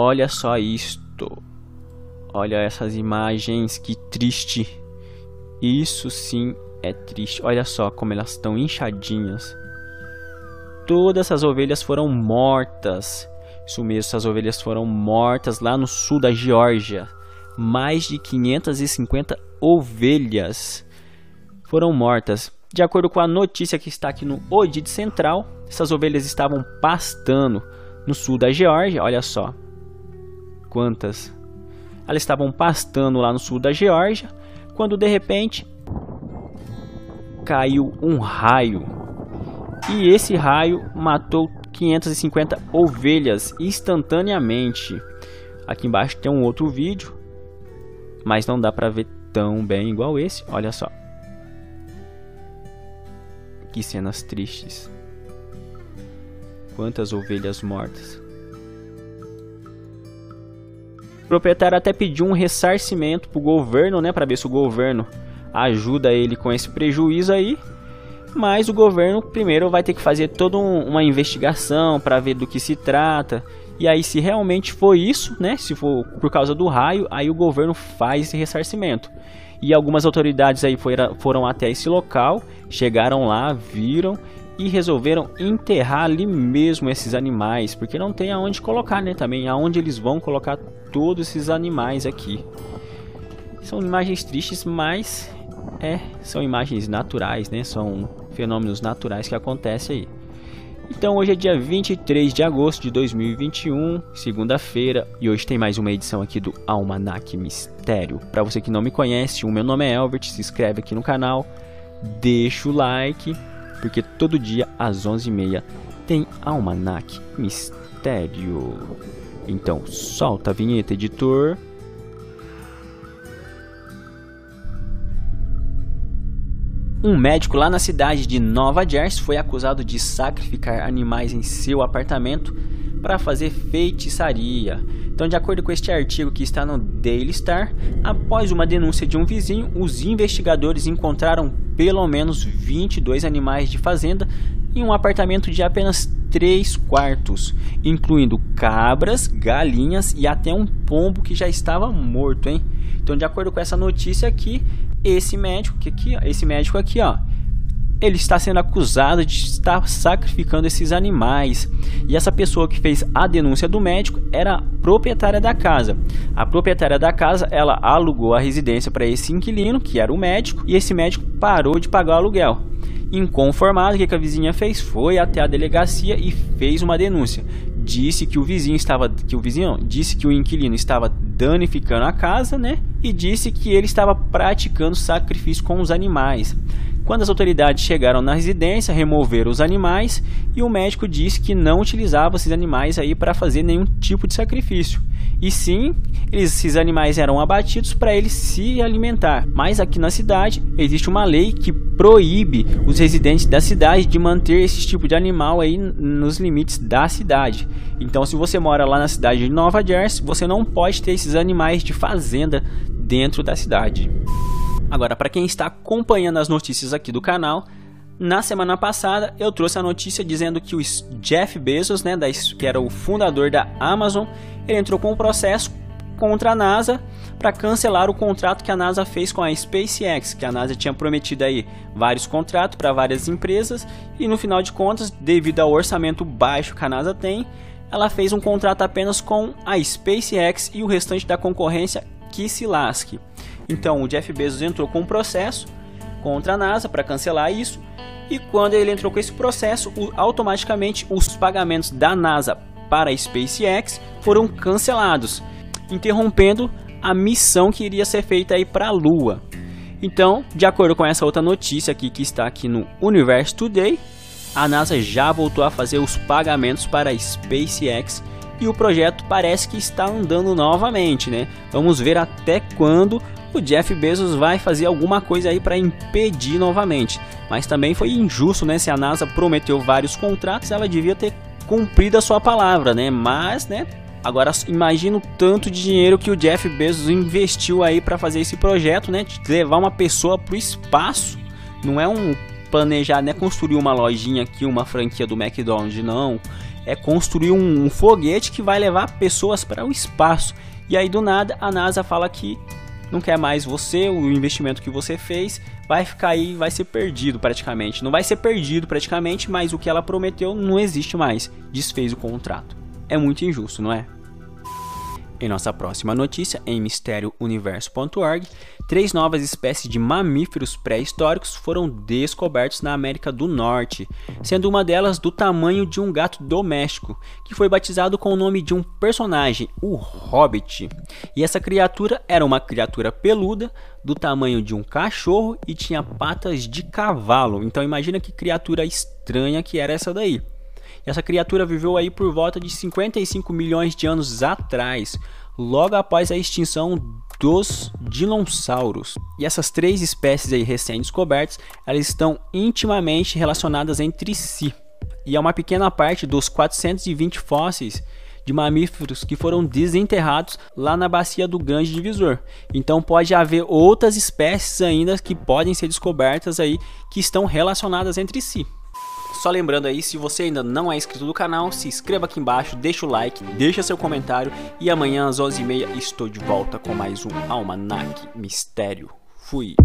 Olha só isto. Olha essas imagens, que triste. Isso sim é triste. Olha só como elas estão inchadinhas. Todas essas ovelhas foram mortas. Isso mesmo, essas ovelhas foram mortas lá no sul da Geórgia. Mais de 550 ovelhas foram mortas. De acordo com a notícia que está aqui no Odid Central, essas ovelhas estavam pastando no sul da Geórgia. Olha só quantas. Elas estavam pastando lá no sul da Geórgia, quando de repente caiu um raio. E esse raio matou 550 ovelhas instantaneamente. Aqui embaixo tem um outro vídeo, mas não dá para ver tão bem igual esse. Olha só. Que cenas tristes. Quantas ovelhas mortas. O proprietário até pediu um ressarcimento pro governo, né, para ver se o governo ajuda ele com esse prejuízo aí. Mas o governo primeiro vai ter que fazer toda um, uma investigação para ver do que se trata. E aí, se realmente for isso, né? Se for por causa do raio, aí o governo faz esse ressarcimento. E algumas autoridades aí foram, foram até esse local, chegaram lá, viram e resolveram enterrar ali mesmo esses animais, porque não tem aonde colocar, né? Também aonde eles vão colocar todos esses animais aqui. São imagens tristes, mas é, são imagens naturais, né? São fenômenos naturais que acontecem aí. Então hoje é dia 23 de agosto de 2021, segunda-feira, e hoje tem mais uma edição aqui do Almanac Mistério. Para você que não me conhece, o meu nome é Elbert, se inscreve aqui no canal, deixa o like, porque todo dia às 11h30 tem Almanac Mistério. Então solta a vinheta, editor. Um médico lá na cidade de Nova Jersey foi acusado de sacrificar animais em seu apartamento para fazer feitiçaria. Então, de acordo com este artigo que está no Daily Star, após uma denúncia de um vizinho, os investigadores encontraram pelo menos 22 animais de fazenda em um apartamento de apenas 3 quartos, incluindo cabras, galinhas e até um pombo que já estava morto, hein? Então, de acordo com essa notícia aqui, esse médico que aqui, esse médico aqui, ó, ele está sendo acusado de estar sacrificando esses animais. E essa pessoa que fez a denúncia do médico era a proprietária da casa. A proprietária da casa, ela alugou a residência para esse inquilino, que era o médico, e esse médico parou de pagar o aluguel. Inconformado, o que a vizinha fez? Foi até a delegacia e fez uma denúncia. Disse que o vizinho estava, que o vizinho disse que o inquilino estava danificando a casa, né? E disse que ele estava praticando sacrifício com os animais. Quando as autoridades chegaram na residência, removeram os animais e o médico disse que não utilizava esses animais aí para fazer nenhum tipo de sacrifício. E sim, esses animais eram abatidos para eles se alimentar. Mas aqui na cidade existe uma lei que proíbe os residentes da cidade de manter esse tipo de animal aí nos limites da cidade. Então, se você mora lá na cidade de Nova Jersey, você não pode ter esses animais de fazenda dentro da cidade. Agora, para quem está acompanhando as notícias aqui do canal, na semana passada eu trouxe a notícia dizendo que o Jeff Bezos, né, que era o fundador da Amazon, ele entrou com um processo contra a NASA para cancelar o contrato que a NASA fez com a SpaceX, que a NASA tinha prometido aí vários contratos para várias empresas e no final de contas, devido ao orçamento baixo que a NASA tem, ela fez um contrato apenas com a SpaceX e o restante da concorrência que se lasque. Então o Jeff Bezos entrou com um processo contra a NASA para cancelar isso. E quando ele entrou com esse processo, automaticamente os pagamentos da NASA para a SpaceX foram cancelados, interrompendo a missão que iria ser feita aí para a Lua. Então, de acordo com essa outra notícia aqui que está aqui no Universe Today, a NASA já voltou a fazer os pagamentos para a SpaceX e o projeto parece que está andando novamente, né? Vamos ver até quando o Jeff Bezos vai fazer alguma coisa aí para impedir novamente. Mas também foi injusto, né? Se a NASA prometeu vários contratos, ela devia ter cumprido a sua palavra, né? Mas, né? Agora imagina o tanto de dinheiro que o Jeff Bezos investiu aí para fazer esse projeto, né? De levar uma pessoa para o espaço. Não é um planejar, né? Construir uma lojinha aqui, uma franquia do McDonald's, não é construir um, um foguete que vai levar pessoas para o espaço. E aí do nada a NASA fala que não quer mais você, o investimento que você fez vai ficar aí, vai ser perdido praticamente. Não vai ser perdido praticamente, mas o que ela prometeu não existe mais. Desfez o contrato. É muito injusto, não é? Em nossa próxima notícia, em mistériouniverso.org, três novas espécies de mamíferos pré-históricos foram descobertos na América do Norte, sendo uma delas do tamanho de um gato doméstico, que foi batizado com o nome de um personagem, o Hobbit. E essa criatura era uma criatura peluda, do tamanho de um cachorro e tinha patas de cavalo. Então imagina que criatura estranha que era essa daí. Essa criatura viveu aí por volta de 55 milhões de anos atrás, logo após a extinção dos dinossauros. E essas três espécies aí recém-descobertas, elas estão intimamente relacionadas entre si. E é uma pequena parte dos 420 fósseis de mamíferos que foram desenterrados lá na bacia do Grande Divisor. Então pode haver outras espécies ainda que podem ser descobertas aí que estão relacionadas entre si. Só lembrando aí, se você ainda não é inscrito no canal, se inscreva aqui embaixo, deixa o like, deixa seu comentário e amanhã às 11h30 estou de volta com mais um Almanac Mistério. Fui!